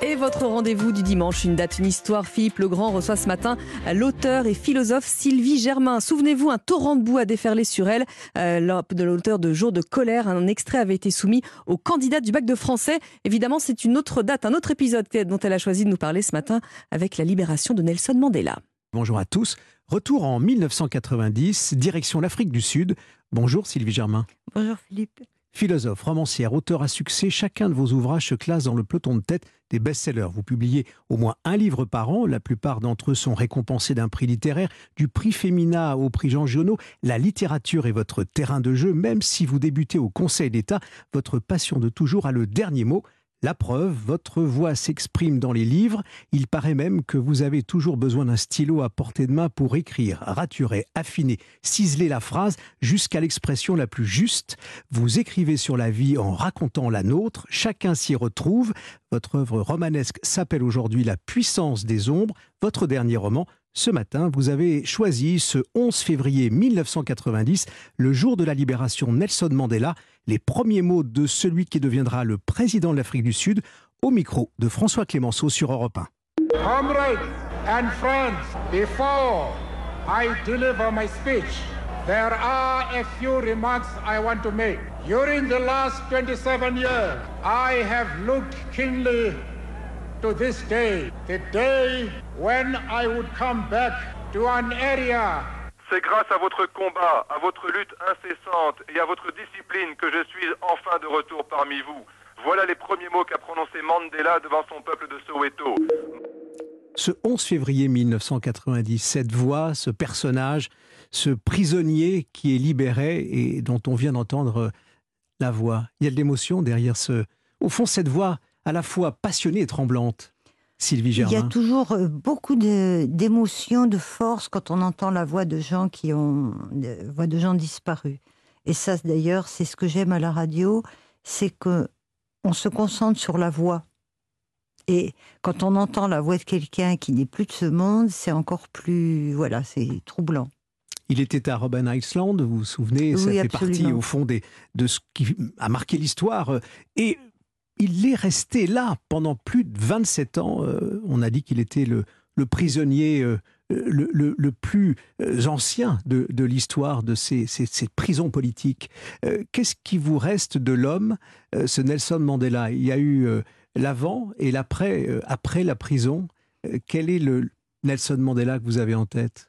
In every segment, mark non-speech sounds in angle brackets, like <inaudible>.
Et votre rendez-vous du dimanche, une date, une histoire. Philippe Legrand reçoit ce matin l'auteur et philosophe Sylvie Germain. Souvenez-vous, un torrent de boue a déferlé sur elle. Euh, de l'auteur de Jour de colère, un extrait avait été soumis aux candidats du bac de français. Évidemment, c'est une autre date, un autre épisode dont elle a choisi de nous parler ce matin avec la libération de Nelson Mandela. Bonjour à tous. Retour en 1990, direction l'Afrique du Sud. Bonjour Sylvie Germain. Bonjour Philippe. Philosophe, romancière, auteur à succès, chacun de vos ouvrages se classe dans le peloton de tête des best-sellers. Vous publiez au moins un livre par an. La plupart d'entre eux sont récompensés d'un prix littéraire, du prix Femina au prix Jean Giono. La littérature est votre terrain de jeu, même si vous débutez au Conseil d'État. Votre passion de toujours a le dernier mot. La preuve, votre voix s'exprime dans les livres. Il paraît même que vous avez toujours besoin d'un stylo à portée de main pour écrire, raturer, affiner, ciseler la phrase jusqu'à l'expression la plus juste. Vous écrivez sur la vie en racontant la nôtre. Chacun s'y retrouve. Votre œuvre romanesque s'appelle aujourd'hui La puissance des ombres. Votre dernier roman ce matin, vous avez choisi ce 11 février 1990, le jour de la libération Nelson Mandela, les premiers mots de celui qui deviendra le président de l'Afrique du Sud, au micro de François Clémenceau sur Europe 1. Comrades and friends, before I deliver my speech, there are a few remarks I want to make. During the last 27 years, I have looked keenly to this day, the day when I would come back to an area c'est grâce à votre combat, à votre lutte incessante et à votre discipline que je suis enfin de retour parmi vous. Voilà les premiers mots qu'a prononcé Mandela devant son peuple de Soweto. Ce 11 février 1990, cette voix, ce personnage, ce prisonnier qui est libéré et dont on vient d'entendre la voix, il y a de l'émotion derrière ce... Au fond, cette voix à la fois passionnée et tremblante. Sylvie Germain. Il y a toujours euh, beaucoup d'émotions, de, force quand on entend la voix de gens qui ont, voix de gens disparus. Et ça, d'ailleurs, c'est ce que j'aime à la radio, c'est que on se concentre sur la voix. Et quand on entend la voix de quelqu'un qui n'est plus de ce monde, c'est encore plus, voilà, c'est troublant. Il était à Robben Island, vous vous souvenez, ça fait partie au fond des, de ce qui a marqué l'histoire. Et il est resté là pendant plus de 27 ans. Euh, on a dit qu'il était le, prisonnier euh, le, plus euh, ancien de, l'histoire de ces, prisons politiques. Qu'est-ce qui vous reste de l'homme, ce Nelson Mandela? Il y a eu l'avant et l'après, après la prison. quel est le Nelson Mandela que vous avez en tête?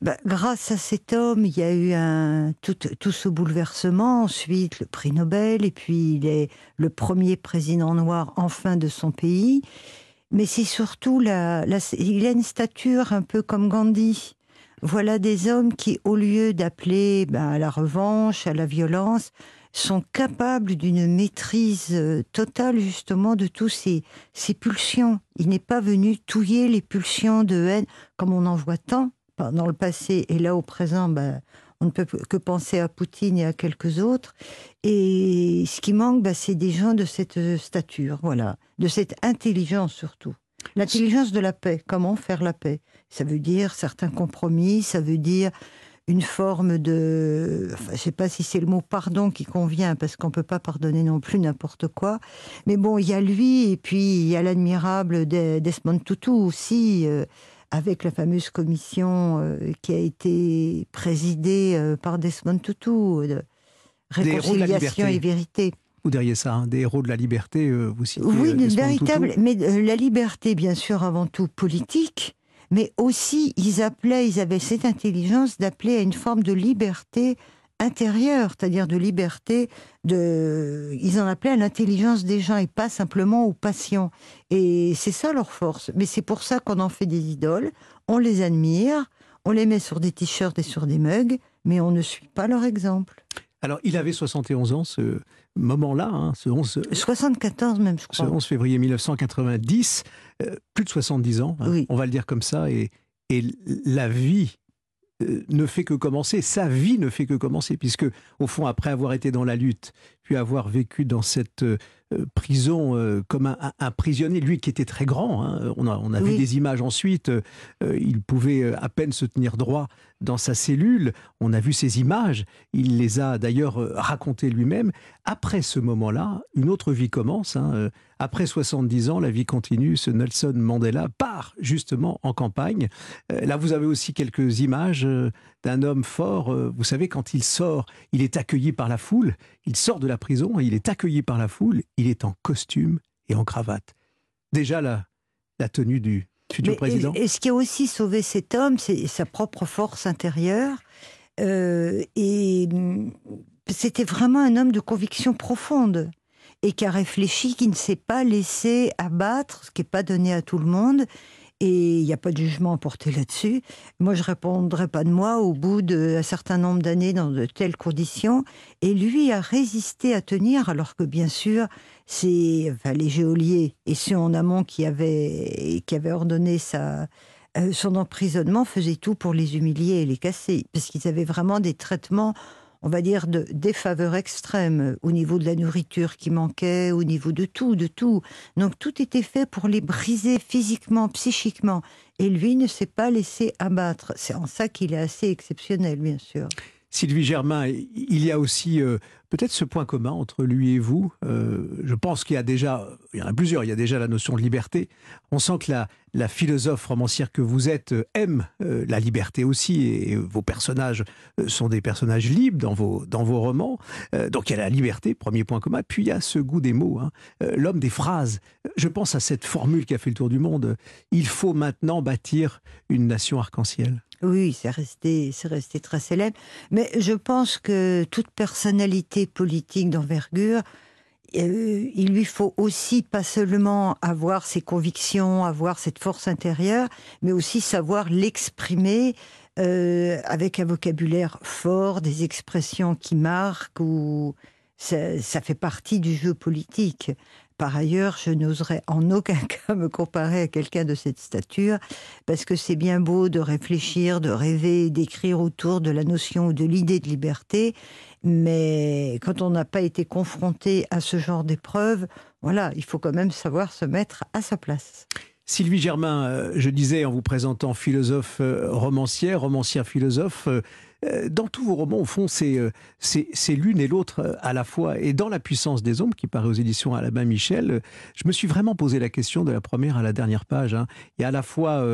Bah, grâce à cet homme, il y a eu tout, ce bouleversement. Ensuite, le prix Nobel, et puis il est le premier président noir enfin de son pays. Mais c'est surtout la, il a une stature un peu comme Gandhi. Voilà des hommes qui, au lieu d'appeler bah, à la revanche, à la violence, sont capables d'une maîtrise euh, totale justement de tous ces, ces pulsions. Il n'est pas venu touiller les pulsions de haine comme on en voit tant dans le passé et là au présent, ben, on ne peut que penser à Poutine et à quelques autres. Et ce qui manque, ben, c'est des gens de cette stature, voilà, de cette intelligence surtout. L'intelligence de la paix, comment faire la paix? Ça veut dire certains compromis, ça veut dire une forme de... Je ne sais pas si c'est le mot pardon qui convient, parce qu'on ne peut pas pardonner non plus n'importe quoi. Mais bon, il y a lui, et puis il y a l'admirable Desmond Tutu aussi, euh, avec la fameuse commission euh, qui a été présidée euh, par Desmond Tutu, de réconciliation et vérité. Ou derrière ça, hein, des héros de la liberté, euh, vous citez Oui, véritable, mais la liberté, bien sûr, avant tout politique, mais aussi, ils appelaient, ils avaient cette intelligence d'appeler à une forme de liberté intérieure, c'est-à-dire de liberté, de, ils en appelaient à l'intelligence des gens et pas simplement aux passions. Et c'est ça leur force. Mais c'est pour ça qu'on en fait des idoles, on les admire, on les met sur des t-shirts et sur des mugs, mais on ne suit pas leur exemple. Alors, il avait 71 ans, ce moment-là, hein, ce 11... 74 même, je crois. Ce 11 février 1990, euh, plus de 70 ans, hein, on va le dire comme ça, et, et la vie ne fait que commencer, sa vie ne fait que commencer, puisque au fond, après avoir été dans la lutte, pu avoir vécu dans cette euh, prison euh, comme un, prisonnier, lui qui était très grand. Hein. On a, on a vu des images ensuite. Euh, il pouvait à peine se tenir droit dans sa cellule. On a vu ces images. Il les a d'ailleurs racontées lui-même. Après ce moment-là, une autre vie commence. Hein. Après 70 ans, la vie continue. Ce Nelson Mandela part justement en campagne. Là, vous avez aussi quelques images d'un homme fort. Vous savez, quand il sort, il est accueilli par la foule. Il sort de la prison et il est accueilli par la foule il est en costume et en cravate. Déjà la, la tenue du futur président. Et, ce qui a aussi sauvé cet homme, c'est sa propre force intérieure. Euh, et mm, c'était vraiment un homme de conviction profonde et qui a réfléchi, qui ne s'est pas laissé abattre, ce qui n'est pas donné à tout le monde, et il n'y a pas de jugement à porter là-dessus. Moi, je répondrai pas de moi au bout d'un certain nombre d'années dans de telles conditions. Et lui a résisté à tenir, alors que bien sûr, c'est enfin, les geôliers et ceux en amont qui avaient, qui avaient ordonné sa, euh, son emprisonnement faisaient tout pour les humilier et les casser, parce qu'ils avaient vraiment des traitements on va dire, de défaveur extrême au niveau de la nourriture qui manquait, au niveau de tout, de tout. Donc tout était fait pour les briser physiquement, psychiquement. Et lui ne s'est pas laissé abattre. C'est en ça qu'il est assez exceptionnel, bien sûr. Sylvie Germain, il y a aussi euh, peut-être ce point commun entre lui et vous. Euh, je pense qu'il y a déjà, il y en a plusieurs, il y a déjà la notion de liberté. On sent que la, philosophe romancière que vous êtes euh, aime la liberté aussi, et, vos personnages sont des personnages libres dans vos, dans vos romans. donc il y a la liberté, premier point commun. Puis il y a ce goût des mots, hein. l'homme des phrases. Je pense à cette formule qui a fait le tour du monde. Il faut maintenant bâtir une nation arc-en-ciel. Oui, c'est resté, c'est resté très célèbre. Mais je pense que toute personnalité politique d'envergure, euh, il lui faut aussi pas seulement avoir ses convictions, avoir cette force intérieure, mais aussi savoir l'exprimer euh, avec un vocabulaire fort, des expressions qui marquent ou ça, ça fait partie du jeu politique. Par ailleurs, je n'oserais en aucun <laughs> cas me comparer à quelqu'un de cette stature, parce que c'est bien beau de réfléchir, de rêver, d'écrire autour de la notion ou de l'idée de liberté, mais quand on n'a pas été confronté à ce genre d'épreuve, voilà, il faut quand même savoir se mettre à sa place. Sylvie Germain, euh, je disais en vous présentant philosophe euh, romancière, romancière philosophe, euh, dans tous vos romans, au fond, c'est euh, l'une et l'autre euh, à la fois. Et dans La puissance des ombres, qui paraît aux éditions Alabama Michel, je me suis vraiment posé la question de la première à la dernière page. Hein. Il y a à la fois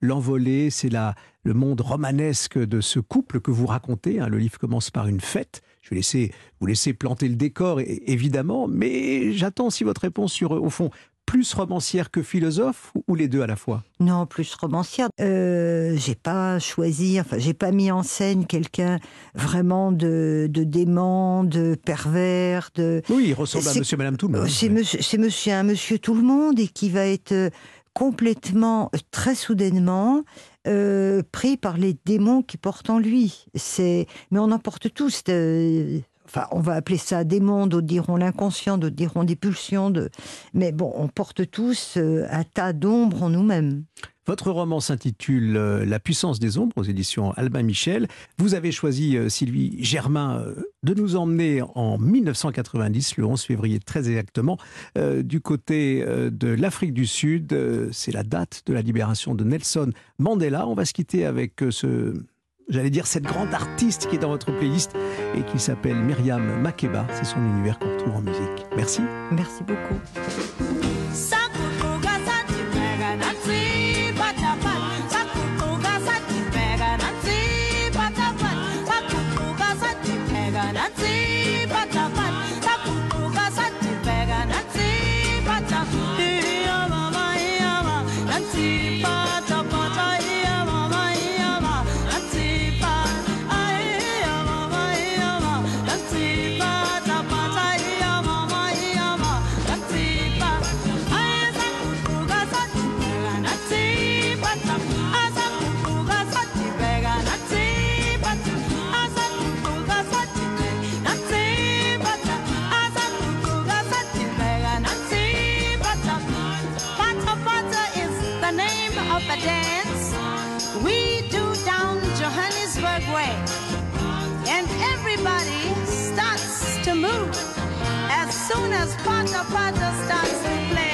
l'envolée, c'est le monde romanesque de ce couple que vous racontez. Hein. Le livre commence par une fête. Je vais vous laisser planter le décor, évidemment, mais j'attends aussi votre réponse sur, au fond, plus romancière que philosophe ou les deux à la fois? Non, plus romancière. Euh, j'ai pas choisi, enfin, j'ai pas mis en scène quelqu'un vraiment de, de dément, de pervers, de. Oui, il ressemble à Monsieur, Madame tout le monde. C'est monsieur, un Monsieur tout le monde et qui va être complètement, très soudainement, euh, pris par les démons qui portent en lui. C'est, mais on en porte tous. Euh, enfin, on va appeler ça des mondes, d'autres diront l'inconscient, d'autres diront des pulsions. Mais bon, on porte tous euh, un tas d'ombres en nous-mêmes. Votre roman s'intitule euh, La puissance des ombres aux éditions Albin Michel. Vous avez choisi, euh, Sylvie Germain, de nous emmener en 1990, le 11 février très exactement, du côté de l'Afrique du Sud. C'est la date de la libération de Nelson Mandela. On va se quitter avec ce j'allais dire, cette grande artiste qui est dans votre playlist et qui s'appelle Myriam Makeba. C'est son univers qu'on retrouve en musique. Merci. Merci beaucoup. Everybody starts to move. As soon as Pata Pata starts to play.